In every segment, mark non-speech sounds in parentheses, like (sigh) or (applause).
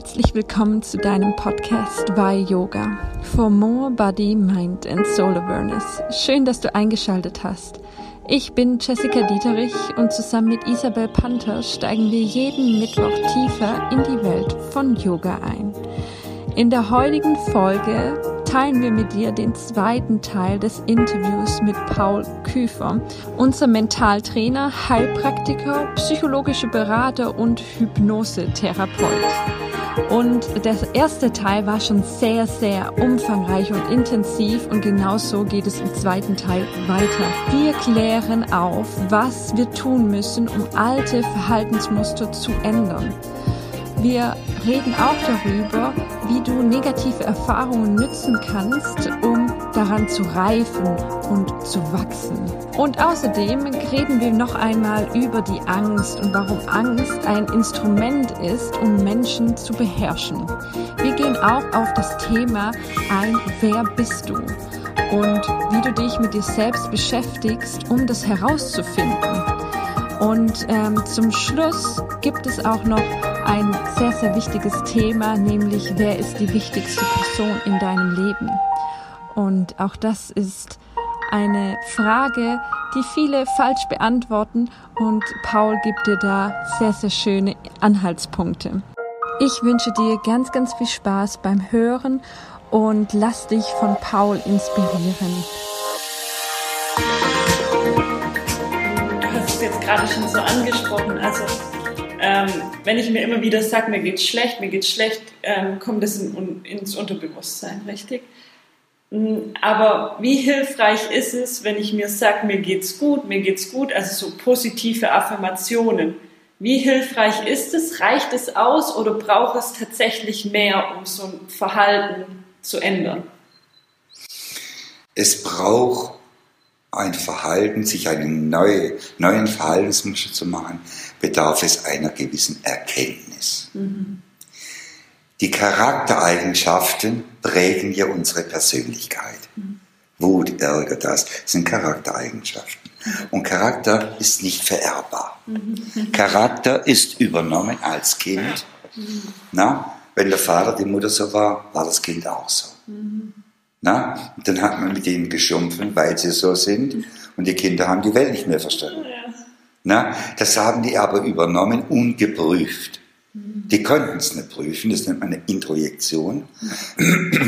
herzlich willkommen zu deinem Podcast Why Yoga for More Body, Mind and Soul Awareness. Schön, dass du eingeschaltet hast. Ich bin Jessica Dieterich und zusammen mit Isabel Panther steigen wir jeden Mittwoch tiefer in die Welt von Yoga ein. In der heutigen Folge teilen wir mit dir den zweiten Teil des Interviews mit Paul Küfer, unser Mentaltrainer, Heilpraktiker, psychologischer Berater und Hypnosetherapeut. Und der erste Teil war schon sehr, sehr umfangreich und intensiv und genauso geht es im zweiten Teil weiter. Wir klären auf, was wir tun müssen, um alte Verhaltensmuster zu ändern. Wir reden auch darüber, wie du negative Erfahrungen nützen kannst, um daran zu reifen und zu wachsen. Und außerdem reden wir noch einmal über die Angst und warum Angst ein Instrument ist, um Menschen zu beherrschen. Wir gehen auch auf das Thema ein, wer bist du? Und wie du dich mit dir selbst beschäftigst, um das herauszufinden. Und ähm, zum Schluss gibt es auch noch ein sehr, sehr wichtiges Thema, nämlich wer ist die wichtigste Person in deinem Leben? Und auch das ist eine Frage, die viele falsch beantworten und Paul gibt dir da sehr, sehr schöne Anhaltspunkte. Ich wünsche dir ganz, ganz viel Spaß beim Hören und lass dich von Paul inspirieren. Du hast es jetzt gerade schon so angesprochen, also ähm, wenn ich mir immer wieder sage, mir geht's schlecht, mir geht's schlecht, ähm, kommt das in, ins Unterbewusstsein, richtig? Mm, aber wie hilfreich ist es, wenn ich mir sage, mir geht's gut, mir geht's gut, also so positive Affirmationen? Wie hilfreich ist es? Reicht es aus oder braucht es tatsächlich mehr, um so ein Verhalten zu ändern? Es braucht ein Verhalten, sich einen neue, neuen Verhaltensmuster zu machen, bedarf es einer gewissen Erkenntnis. Mhm. Die Charaktereigenschaften prägen ja unsere Persönlichkeit. Mhm. Wut, Ärger, das sind Charaktereigenschaften. Und Charakter ist nicht vererbbar. Mhm. Charakter ist übernommen als Kind. Mhm. Na, wenn der Vater die Mutter so war, war das Kind auch so. Mhm. Na? Und dann hat man mit ihnen geschumpfen, weil sie so sind. Und die Kinder haben die Welt nicht mehr verstanden. Na? Das haben die aber übernommen, ungeprüft. Die konnten es nicht prüfen, das nennt man eine Introjektion. (clears throat)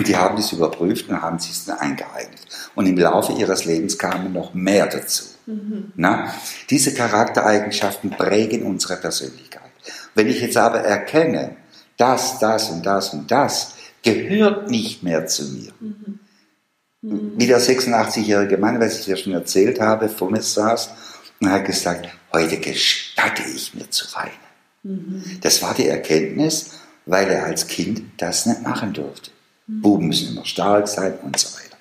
Die haben es überprüft und haben es dann eingeeignet. Und im Laufe ihres Lebens kamen noch mehr dazu. Na? Diese Charaktereigenschaften prägen unsere Persönlichkeit. Wenn ich jetzt aber erkenne, das, das und das und das gehört nicht mehr zu mir, mhm. Wie der 86-jährige Mann, was ich dir schon erzählt habe, vor mir saß und hat gesagt, heute gestatte ich mir zu weinen. Mhm. Das war die Erkenntnis, weil er als Kind das nicht machen durfte. Mhm. Buben müssen immer stark sein und so weiter.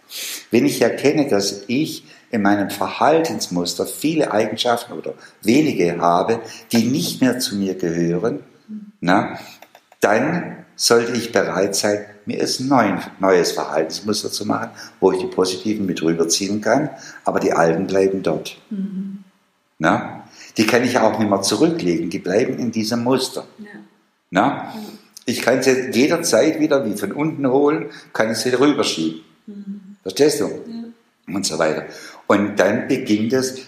Wenn ich erkenne, dass ich in meinem Verhaltensmuster viele Eigenschaften oder wenige habe, die nicht mehr zu mir gehören, mhm. na, dann sollte ich bereit sein, mir ein neues Verhaltensmuster zu machen, wo ich die positiven mit rüberziehen kann, aber die alten bleiben dort. Mhm. Na? Die kann ich auch nicht mehr zurücklegen, die bleiben in diesem Muster. Ja. Na? Ich kann sie jederzeit wieder wie von unten holen, kann sie rüberschieben. Mhm. Verstehst du? Ja. Und so weiter. Und dann beginnt es,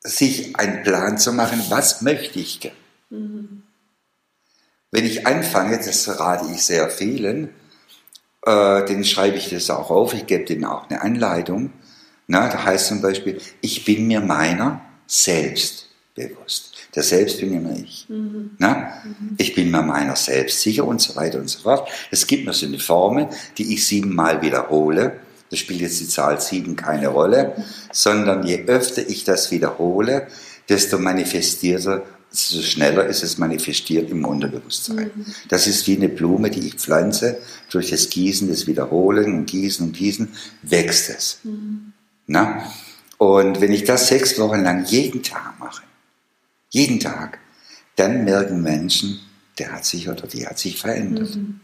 sich einen Plan zu machen, was möchte ich. Mhm. Wenn ich anfange, das rate ich sehr vielen, äh, denen schreibe ich das auch auf, ich gebe denen auch eine Anleitung. Na, da heißt zum Beispiel, ich bin mir meiner selbst bewusst. Der Selbst bin immer ich. Mhm. Na? Mhm. Ich bin mir meiner selbst sicher und so weiter und so fort. Es gibt mir so eine Formel, die ich siebenmal wiederhole. Da spielt jetzt die Zahl sieben keine Rolle, mhm. sondern je öfter ich das wiederhole, desto manifestierter so schneller ist es manifestiert im Unterbewusstsein. Mhm. Das ist wie eine Blume, die ich pflanze. Durch das Gießen, das Wiederholen und Gießen und Gießen wächst es. Mhm. Na? Und wenn ich das sechs Wochen lang jeden Tag mache, jeden Tag, dann merken Menschen, der hat sich oder die hat sich verändert. Mhm.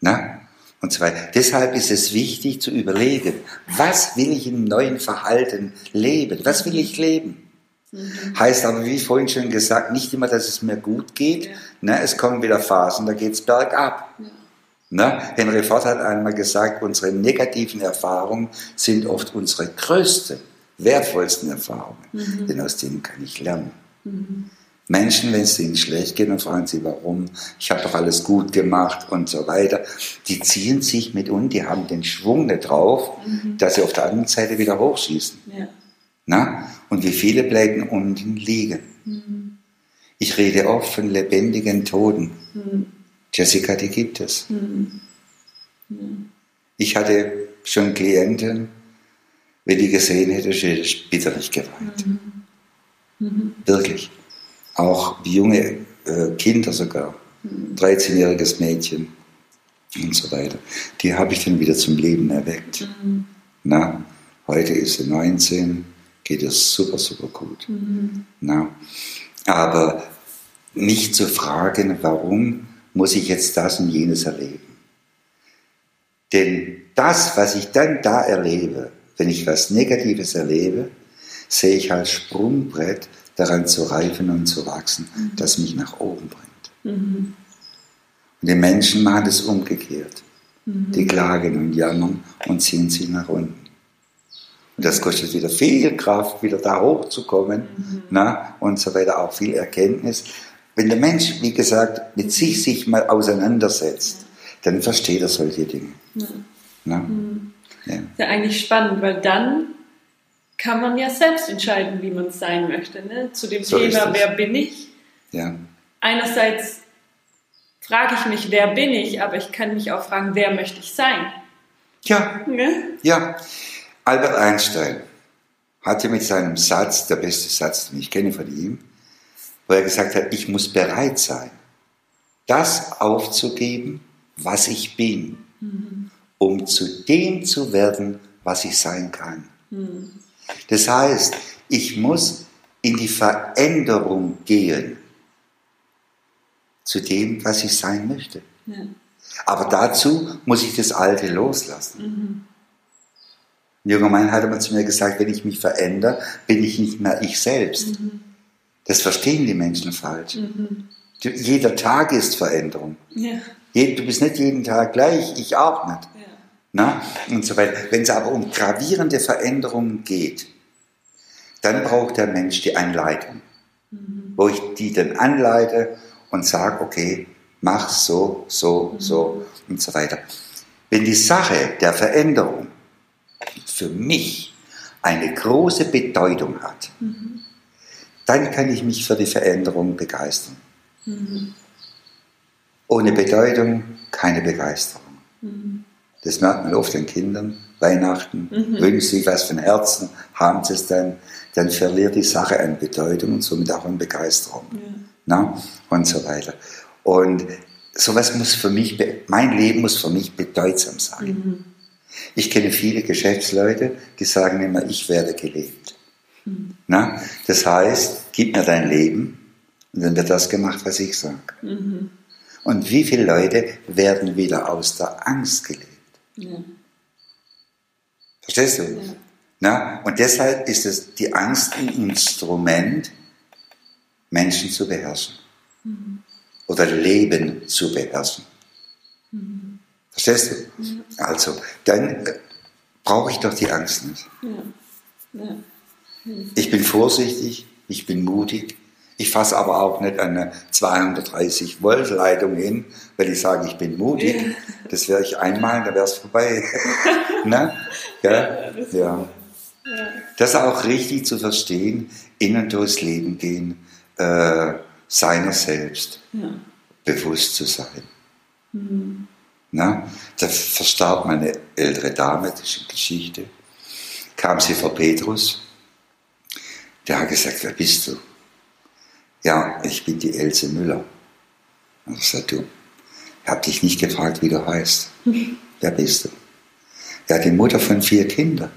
Na? Und zwar, deshalb ist es wichtig zu überlegen, was will ich im neuen Verhalten leben? Was will ich leben? Mhm. Heißt aber, wie vorhin schon gesagt, nicht immer, dass es mir gut geht. Ja. Ne, es kommen wieder Phasen, da geht es bergab. Ja. Ne? Henry Ford hat einmal gesagt, unsere negativen Erfahrungen sind oft unsere größten, wertvollsten Erfahrungen. Mhm. Denn aus denen kann ich lernen. Mhm. Menschen, wenn es ihnen schlecht geht, dann fragen sie, warum, ich habe doch alles gut gemacht und so weiter. Die ziehen sich mit und die haben den Schwung nicht drauf, mhm. dass sie auf der anderen Seite wieder hochschießen. Ja. Na? Und wie viele bleiben unten liegen. Mhm. Ich rede oft von lebendigen Toten. Jessica, die gibt es. Mhm. Ich hatte schon Klienten, wenn die gesehen hätte, hätte ich bitterlich geweint. Mhm. Mhm. Wirklich auch junge äh, Kinder sogar, 13-jähriges Mädchen und so weiter. Die habe ich dann wieder zum Leben erweckt. Mhm. Na, heute ist sie 19, geht es super, super gut. Na, aber nicht zu fragen, warum muss ich jetzt das und jenes erleben. Denn das, was ich dann da erlebe, wenn ich was Negatives erlebe, sehe ich als Sprungbrett daran zu reifen und zu wachsen, mhm. das mich nach oben bringt. Mhm. Und die Menschen machen es umgekehrt. Mhm. Die klagen und jammern und ziehen sich nach unten. Und das kostet wieder viel Kraft, wieder da hochzukommen mhm. na, und so weiter, auch viel Erkenntnis. Wenn der Mensch, wie gesagt, mit sich sich mal auseinandersetzt, dann versteht er solche Dinge. Ja. Na? Mhm. Ja. Ist ja eigentlich spannend, weil dann kann man ja selbst entscheiden, wie man sein möchte. Ne? Zu dem so Thema, wer bin ich? Ja. Einerseits frage ich mich, wer bin ich, aber ich kann mich auch fragen, wer möchte ich sein? Ja. Ne? Ja. Albert Einstein hatte mit seinem Satz, der beste Satz, den ich kenne von ihm, wo er gesagt hat, ich muss bereit sein, das aufzugeben, was ich bin, mhm. um zu dem zu werden, was ich sein kann. Mhm. Das heißt, ich muss in die Veränderung gehen zu dem, was ich sein möchte. Ja. Aber dazu muss ich das Alte loslassen. Mhm. Ein junger Mann hat einmal zu mir gesagt, wenn ich mich verändere, bin ich nicht mehr ich selbst. Mhm. Das verstehen die Menschen falsch. Mhm. Jeder Tag ist Veränderung. Ja. Du bist nicht jeden Tag gleich, ich auch nicht. Ja. Na? Und so weiter. Wenn es aber um gravierende Veränderungen geht, dann braucht der Mensch die Anleitung, mhm. wo ich die dann anleite und sage, okay, mach so, so, mhm. so und so weiter. Wenn die Sache der Veränderung für mich eine große Bedeutung hat, mhm. Dann kann ich mich für die Veränderung begeistern. Mhm. Ohne Bedeutung keine Begeisterung. Mhm. Das merkt man oft den Kindern. Weihnachten, mhm. wünschen sich was von Herzen, haben sie es dann, dann verliert die Sache an Bedeutung und somit auch an Begeisterung. Ja. Na? Und so weiter. Und sowas muss für mich, mein Leben muss für mich bedeutsam sein. Mhm. Ich kenne viele Geschäftsleute, die sagen immer, ich werde gelebt. Mhm. Na? Das heißt, gib mir dein Leben und dann wird das gemacht, was ich sage. Mhm. Und wie viele Leute werden wieder aus der Angst gelebt? Ja. Verstehst du? Ja. Na? Und deshalb ist es die Angst ein Instrument, Menschen zu beherrschen. Mhm. Oder Leben zu beherrschen. Mhm. Verstehst du? Ja. Also, dann äh, brauche ich doch die Angst nicht. Ja. Ich bin vorsichtig, ich bin mutig, ich fasse aber auch nicht eine 230 Volt Leitung hin, weil ich sage, ich bin mutig. Das wäre ich einmal, da wäre es vorbei. (laughs) ne? ja, ja, das, auch richtig zu verstehen, innen durchs Leben gehen, äh, seiner selbst ja. bewusst zu sein. Mhm. Na, da verstarb meine ältere Dame, das ist eine Geschichte. Kam sie vor Petrus, der hat gesagt, wer bist du? Ja, ich bin die Else Müller. Und ich sagte, du, ich habe dich nicht gefragt, wie du heißt. (laughs) Wer bist du? Ja, die Mutter von vier Kindern.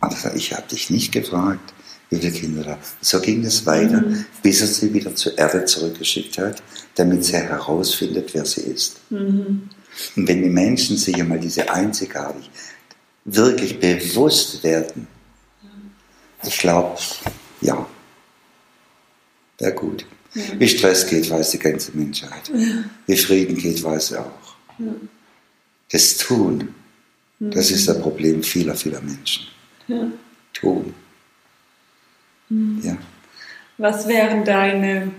Und ich sagte, ich habe dich nicht gefragt, wie viele Kinder da. So ging es weiter, mhm. bis er sie wieder zur Erde zurückgeschickt hat, damit sie herausfindet, wer sie ist. Mhm. Und wenn die Menschen sich einmal diese einzigartig wirklich bewusst werden, ich glaube, Ja. Wäre gut. Ja. Wie Stress geht, weiß die ganze Menschheit. Ja. Wie Frieden geht, weiß sie auch. Ja. Das Tun, das ist das Problem vieler, vieler Menschen. Tun. Ja. Was wären deine,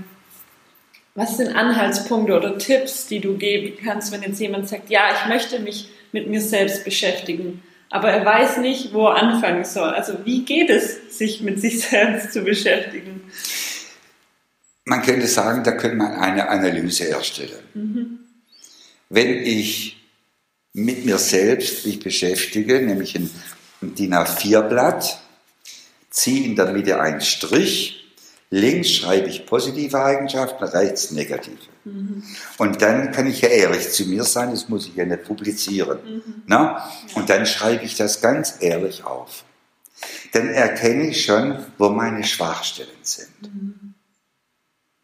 was sind Anhaltspunkte oder Tipps, die du geben kannst, wenn jetzt jemand sagt, ja, ich möchte mich mit mir selbst beschäftigen, aber er weiß nicht, wo er anfangen soll. Also wie geht es, sich mit sich (laughs) selbst zu beschäftigen? Man könnte sagen, da könnte man eine Analyse erstellen. Mhm. Wenn ich mit mir selbst mich beschäftige, nämlich ein, DIN A4-Blatt, ziehe in der Mitte einen Strich, links schreibe ich positive Eigenschaften, rechts negative. Mhm. Und dann kann ich ja ehrlich zu mir sein, das muss ich ja nicht publizieren. Mhm. Na? Und dann schreibe ich das ganz ehrlich auf. Dann erkenne ich schon, wo meine Schwachstellen sind. Mhm.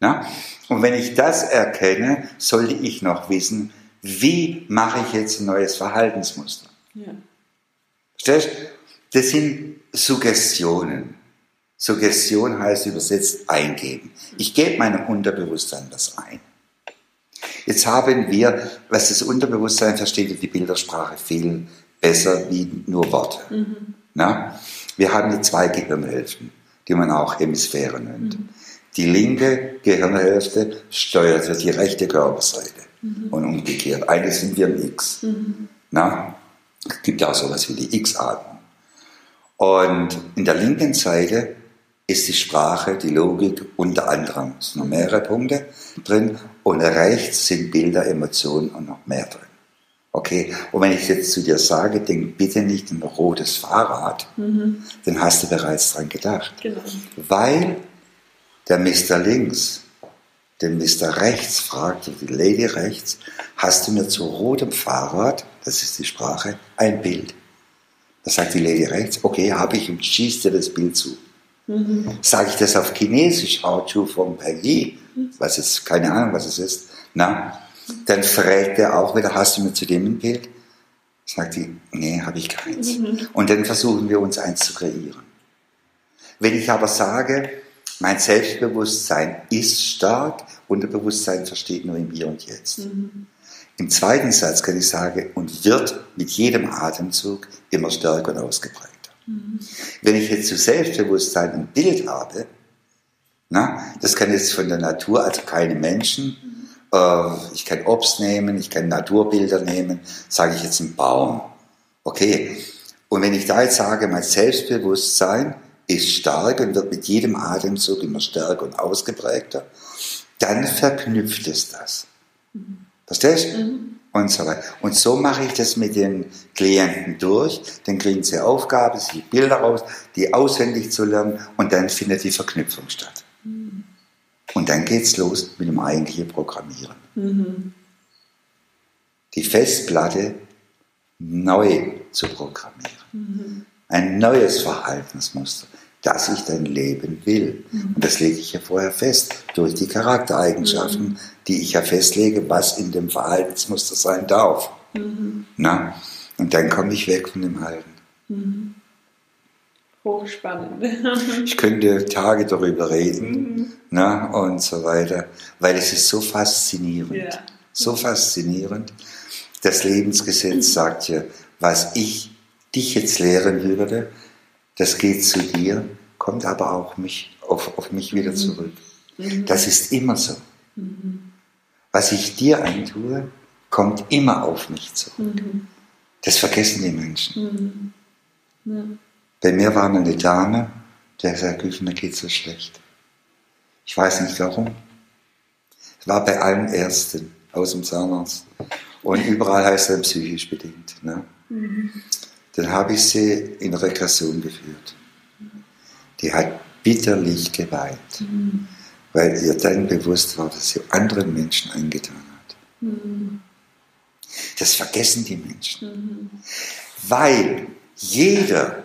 Na? Und wenn ich das erkenne, sollte ich noch wissen, wie mache ich jetzt ein neues Verhaltensmuster. Ja. Verstehst Das sind Suggestionen. Suggestion heißt übersetzt eingeben. Ich gebe meinem Unterbewusstsein das ein. Jetzt haben wir, was das Unterbewusstsein versteht, die Bildersprache viel besser wie nur Worte. Mhm. Na? Wir haben hier zwei Gehirnhälften, die man auch Hemisphären nennt. Mhm. Die linke Gehirnhälfte steuert die rechte Körperseite mhm. und umgekehrt. Eigentlich sind wir ein X. Mhm. Na? Es gibt auch sowas wie die X-Atmung. Und in der linken Seite ist die Sprache, die Logik unter anderem. Es sind noch mehrere Punkte drin. Und rechts sind Bilder, Emotionen und noch mehr drin. Okay, und wenn ich jetzt zu dir sage, denk bitte nicht an ein rotes Fahrrad, mhm. dann hast du bereits dran gedacht. Genau. Weil der Mr. links den Mr. rechts fragt, die Lady rechts, hast du mir zu rotem Fahrrad, das ist die Sprache, ein Bild. Da sagt die Lady rechts, okay, habe ich und schießt dir das Bild zu. Mhm. Sage ich das auf Chinesisch, How to from Peggy, was ist, keine Ahnung, was es ist, na, dann fragt er auch wieder, hast du mir zu dem ein Bild? Sagt die, nee, habe ich keins. Mhm. Und dann versuchen wir uns eins zu kreieren. Wenn ich aber sage, mein Selbstbewusstsein ist stark, Unterbewusstsein versteht nur im Hier und Jetzt. Mhm. Im zweiten Satz kann ich sagen, und wird mit jedem Atemzug immer stärker und ausgeprägt. Mhm. Wenn ich jetzt zu Selbstbewusstsein ein Bild habe, na, das kann jetzt von der Natur, also keine Menschen, mhm. äh, ich kann Obst nehmen, ich kann Naturbilder nehmen, sage ich jetzt einen Baum. Okay. Und wenn ich da jetzt sage, mein Selbstbewusstsein ist stark und wird mit jedem Atemzug immer stärker und ausgeprägter, dann verknüpft es das. Mhm. Verstehst du? Mhm und so weiter. Und so mache ich das mit den Klienten durch. Dann kriegen sie Aufgabe, sich Bilder raus, die auswendig zu lernen und dann findet die Verknüpfung statt. Mhm. Und dann geht's los mit dem eigentlichen Programmieren. Mhm. Die Festplatte neu zu programmieren. Mhm. Ein neues Verhaltensmuster dass ich dein Leben will. Mhm. Und das lege ich ja vorher fest durch die Charaktereigenschaften, mhm. die ich ja festlege, was in dem Verhaltensmuster sein darf. Mhm. Na? Und dann komme ich weg von dem Alten. Mhm. Hochspannend. (laughs) ich könnte Tage darüber reden mhm. na, und so weiter, weil es ist so faszinierend. Ja. So faszinierend. Das Lebensgesetz (clears throat) sagt ja, was ich dich jetzt lehren würde, das geht zu dir, kommt aber auch mich, auf, auf mich wieder mhm. zurück. Mhm. Das ist immer so. Mhm. Was ich dir antue, kommt immer auf mich zurück. Mhm. Das vergessen die Menschen. Mhm. Ja. Bei mir war eine Dame, der sagt, mir geht so schlecht. Ich weiß nicht warum. Es war bei allen Ärzten aus dem Zahnarzt. Und überall heißt er psychisch bedingt. Ne? Dann habe ich sie in Regression geführt. Die hat bitterlich geweint, mhm. weil ihr dann bewusst war, dass sie anderen Menschen angetan hat. Mhm. Das vergessen die Menschen. Mhm. Weil jeder,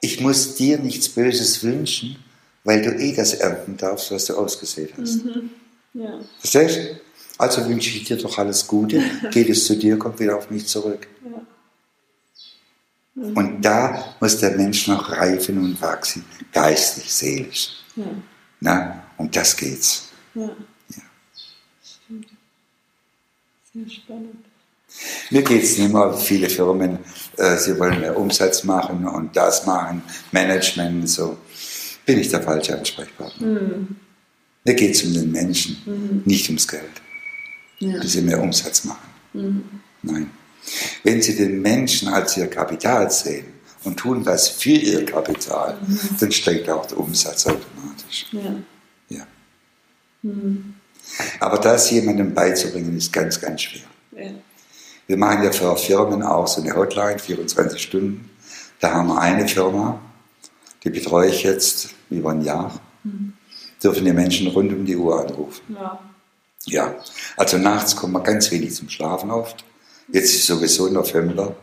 ich muss dir nichts Böses wünschen, weil du eh das ernten darfst, was du ausgesät hast. Mhm. Ja. Verstehst du? Also wünsche ich dir doch alles Gute, (laughs) geht es zu dir, kommt wieder auf mich zurück. Ja. Und da muss der Mensch noch reifen und wachsen, geistig, seelisch. Ja. Na, um das geht's. Ja. Ja. Stimmt. Sehr spannend. Mir geht's nicht mehr, viele Firmen, äh, sie wollen mehr Umsatz machen und das machen, Management und so. Bin ich der falsche Ansprechpartner. Mhm. Mir geht's um den Menschen, nicht ums Geld, Ja. dass sie mehr Umsatz machen. Mhm. Nein. Wenn Sie den Menschen als Ihr Kapital sehen und tun was für Ihr Kapital, dann steigt auch der Umsatz automatisch. Ja. Ja. Mhm. Aber das jemandem beizubringen, ist ganz, ganz schwer. Ja. Wir machen ja für Firmen auch so eine Hotline, 24 Stunden. Da haben wir eine Firma, die betreue ich jetzt über ein Jahr. Dürfen die Menschen rund um die Uhr anrufen. Ja. Ja, also nachts kommen wir ganz wenig zum Schlafen oft. Jetzt ist sowieso November.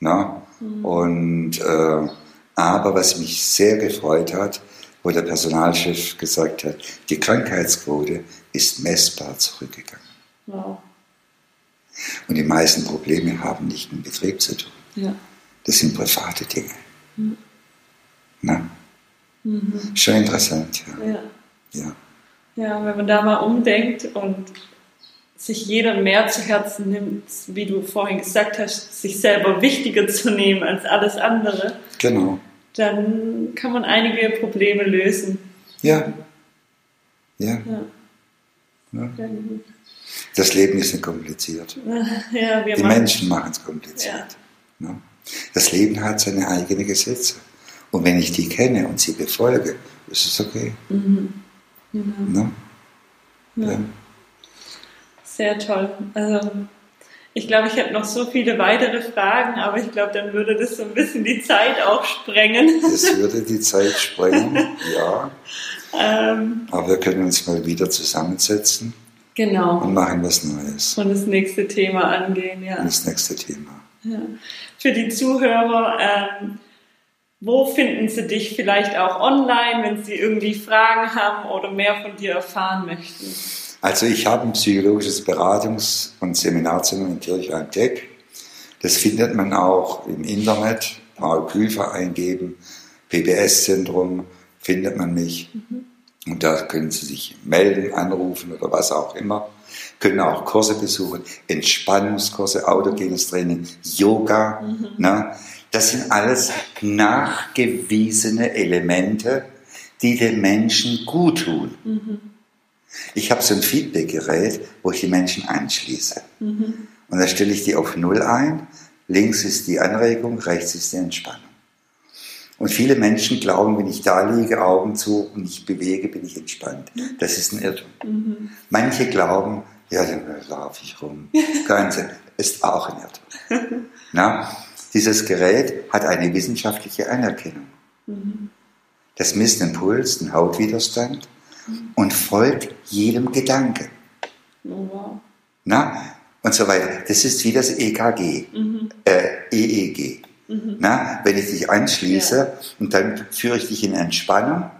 Ne? Und, äh, aber was mich sehr gefreut hat, wo der Personalchef gesagt hat, die Krankheitsquote ist messbar zurückgegangen. Wow. Und die meisten Probleme haben nicht mit Betrieb zu tun. Ja. Das sind private Dinge. Na? Schon interessant, ja. Ja. ja. Ja, wenn man da mal umdenkt und sich jeder mehr zu Herzen nimmt, wie du vorhin gesagt hast, sich selber wichtiger zu nehmen als alles andere, Genau. dann kann man einige Probleme lösen. Ja. Ja. Ja. Ja. Das Leben ist nicht kompliziert. (laughs) Ja, Die machen- Menschen machen es kompliziert. Ne? Das Leben hat seine eigenen Gesetze. Und wenn ich die kenne und sie befolge, ist es okay. Genau. Ne? Ja. Sehr toll. Also ich glaube, ich hätte noch so viele weitere Fragen, aber ich glaube, dann würde das so ein bisschen die Zeit auch sprengen. Das würde die Zeit sprengen, (laughs) ja. ähm, Aber wir können uns mal wieder zusammensetzen genau. und machen was Neues. Und das nächste Thema angehen, ja. Das nächste Thema. ja. Für die Zuhörer, ähm, wo finden sie dich vielleicht auch online, wenn sie irgendwie Fragen haben oder mehr von dir erfahren möchten? Also ich habe ein psychologisches Beratungs- und Seminarzentrum in Kirchheim Tech. Das findet man auch im Internet. Paul Küfer eingeben, PBS-Zentrum findet man mich. Und da können Sie sich melden, anrufen oder was auch immer. Können auch Kurse besuchen, Entspannungskurse, autogenes Training, Yoga. Ne? Das sind alles nachgewiesene Elemente, die den Menschen gut tun. Ich habe so ein Feedback-Gerät, wo ich die Menschen anschließe. Und da stelle ich die auf Null ein. Links ist die Anregung, rechts ist die Entspannung. Und viele Menschen glauben, wenn ich da liege, Augen zu und ich bewege, bin ich entspannt. Das ist ein Irrtum. Manche glauben, ja, dann laufe ich rum. (laughs) Ganze ist auch ein Irrtum. Na, dieses Gerät hat eine wissenschaftliche Anerkennung. Das misst den Puls, den Hautwiderstand und folgt jedem Gedanken. Oh, wow. Na? Und so weiter. Das ist wie das EKG, äh, EEG. Na? Wenn ich dich anschließe und dann führe ich dich in Entspannung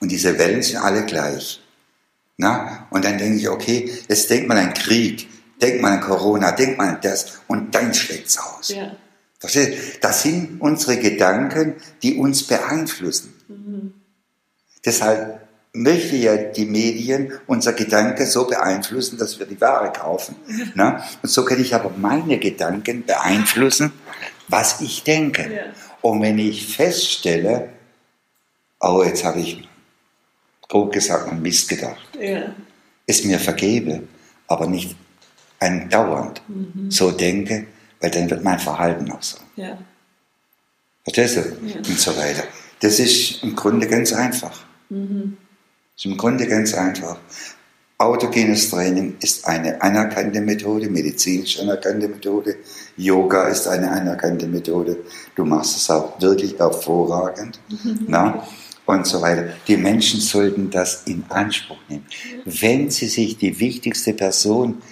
und diese Wellen sind alle gleich. Na? Und dann denke ich, okay, jetzt denkt man an Krieg, denkt man an Corona, denkt man an das und dann schlägt's aus. Ja. Versteht? Das sind unsere Gedanken, die uns beeinflussen. Deshalb möchte ja die Medien unser Gedanke so beeinflussen, dass wir die Ware kaufen. (laughs) Ne? Und so kann ich aber meine Gedanken beeinflussen, was ich denke. Ja. Und wenn ich feststelle, oh, jetzt habe ich grob gesagt an Mist gedacht, Ja. es mir vergebe, aber nicht andauernd so denke, weil dann wird mein Verhalten auch so. Ja. Verstehst du? Und so weiter. Das ist im Grunde ganz einfach. Das ist im Grunde ganz einfach. Autogenes Training ist eine anerkannte Methode, medizinisch anerkannte Methode. Yoga ist eine anerkannte Methode. Du machst es auch wirklich hervorragend. Na? Und so weiter. Die Menschen sollten das in Anspruch nehmen. Wenn sie sich die wichtigste Person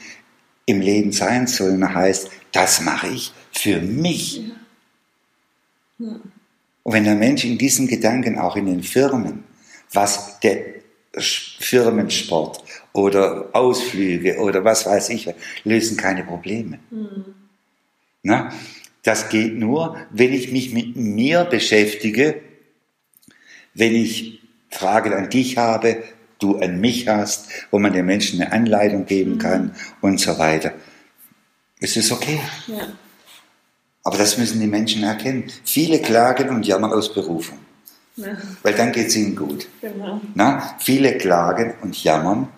im Leben sein sollen, heißt, das mache ich für mich. Und wenn der Mensch in diesen Gedanken auch in den Firmen, was der Firmensport oder Ausflüge oder was weiß ich, lösen keine Probleme. Na? Das geht nur, wenn ich mich mit mir beschäftige, wenn ich Fragen an dich habe, du an mich hast, wo man den Menschen eine Anleitung geben kann und so weiter. Es ist okay. Ja. Aber das müssen die Menschen erkennen. Viele klagen und jammern aus Berufung, Ja. weil dann geht es ihnen gut. Genau. Na, viele klagen und jammern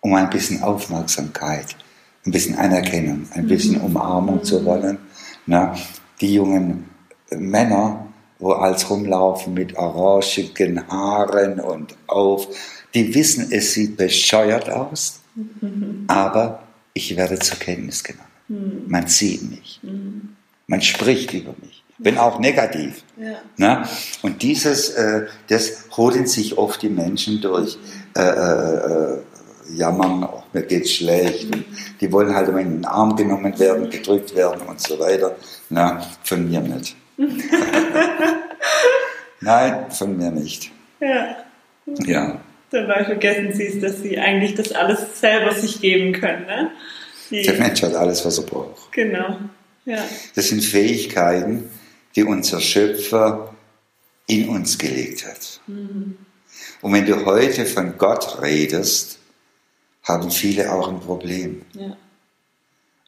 um ein bisschen Aufmerksamkeit, ein bisschen Anerkennung, ein bisschen Umarmung zu wollen. Na, die jungen Männer, wo als rumlaufen mit orangigen Haaren und auf, die wissen, es sieht bescheuert aus, aber ich werde zur Kenntnis genommen. Man sieht mich. Man spricht über mich, wenn auch negativ. Ja. Na? Und dieses, äh, das holen sich oft die Menschen durch. Äh, äh, äh, jammern, oh, mir geht's schlecht. Und die wollen halt immer in den Arm genommen werden, gedrückt werden und so weiter. Na, von mir nicht. (laughs) Nein, von mir nicht. Ja. Ja, Dabei vergessen sie es, dass sie eigentlich das alles selber sich geben können. Ne? Die, der Mensch hat alles, was er braucht. genau. Ja. Das sind Fähigkeiten, die unser Schöpfer in uns gelegt hat. Und wenn du heute von Gott redest, haben viele auch ein Problem. Ja.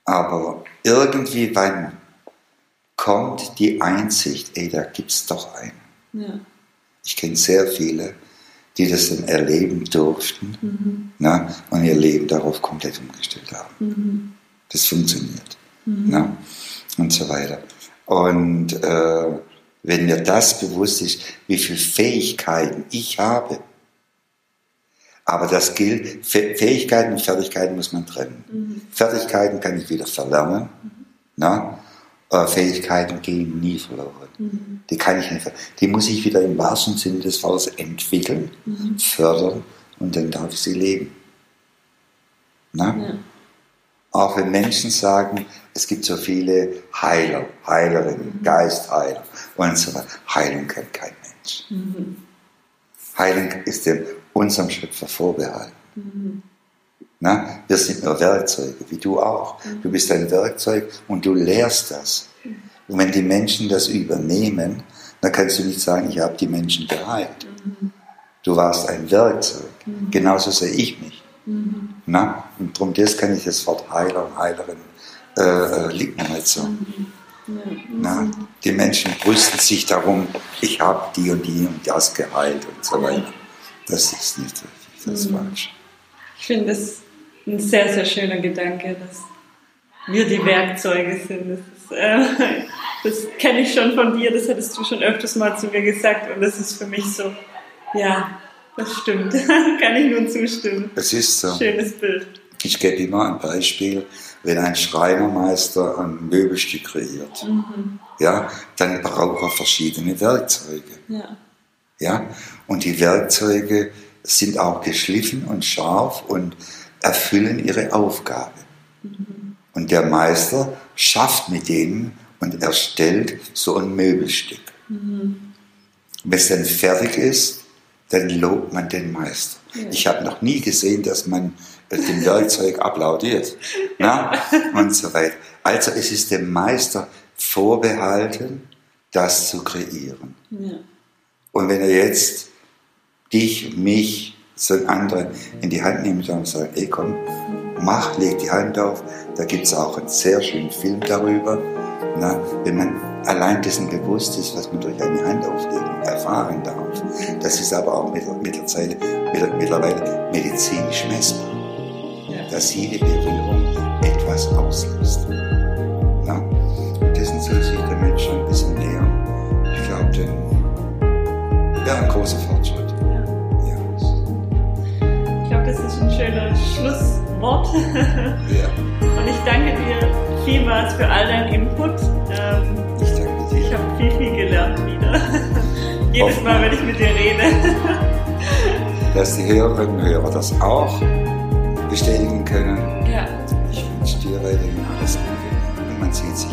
Aber irgendwie wann kommt die Einsicht, ey, da gibt's doch einen. Ja. Ich kenne sehr viele, die das dann erleben durften na, und ihr Leben darauf komplett umgestellt haben. Das funktioniert. Na, und so weiter. Und äh, wenn mir das bewusst ist, wie viele Fähigkeiten ich habe, aber das gilt, Fäh- Fähigkeiten und Fertigkeiten muss man trennen. Fertigkeiten kann ich wieder verlernen. Na? Äh, Fähigkeiten gehen nie verloren. Die kann ich nicht Die muss ich wieder im wahrsten Sinne des Wortes entwickeln, fördern und dann darf ich sie leben. Na? Ja. Auch wenn Menschen sagen, es gibt so viele Heiler, Heilerinnen, Geistheiler und so weiter. Heilung kennt kein Mensch. Heilung ist dem unserem Schöpfer vorbehalten. Na, wir sind nur Werkzeuge, wie du auch. Du bist ein Werkzeug und du lehrst das. Und wenn die Menschen das übernehmen, dann kannst du nicht sagen, ich habe die Menschen geheilt. Du warst ein Werkzeug. Genauso sehe ich mich. Na? Und darum das kann ich das Wort Heiler und Heilerin äh, äh, liegt mir nicht so. Na? Die Menschen brüsten sich darum, ich habe die und die und das geheilt und so weiter. Das ist nicht richtig, das ist falsch. Ich finde das ein sehr, sehr schöner Gedanke, dass wir die Werkzeuge sind. Das, äh, das kenne ich schon von dir, das hattest du schon öfters mal zu mir gesagt und das ist für mich so, ja, das stimmt. (laughs) Kann ich nur zustimmen. Es ist so. Schönes Bild. Ich gebe immer ein Beispiel, wenn ein Schreinermeister ein Möbelstück kreiert, ja, dann braucht er verschiedene Werkzeuge. Ja. Ja? Und die Werkzeuge sind auch geschliffen und scharf und erfüllen ihre Aufgabe. Und der Meister schafft mit denen und erstellt so ein Möbelstück. Wenn es dann fertig ist, dann lobt man den Meister. Ich habe noch nie gesehen, dass man äh, dem Werkzeug applaudiert. Na? Und so weiter. Also es ist dem Meister vorbehalten, das zu kreieren. Ja. Und wenn er jetzt dich, mich, so einen anderen in die Hand nimmt und sagt, ey komm, mach, leg die Hand auf, da gibt es auch einen sehr schönen Film darüber. Na, wenn man allein dessen bewusst ist, was man durch eine Handauflegung erfahren darf. Das ist aber auch mit, mit der Zeit mit, mittlerweile medizinisch messbar. Dass jede Berührung etwas auslöst. Na, und dessen soll sich der Mensch ein bisschen näher. Ich glaube, wäre ein großer Fortschritt. Ja. Ich glaube, das ist ein schönes Schlusswort. (laughs) ja. Und ich danke dir vielmals für all deinen Input. Ähm, Ich danke ich dir. habe viel, viel gelernt wieder. (laughs) Jedes Mal, wenn ich mit dir rede. (laughs) Dass die Hörerinnen und Hörer das auch bestätigen können. Ja, Ich wünsche dir weiterhin alles Gute. Und man sieht sich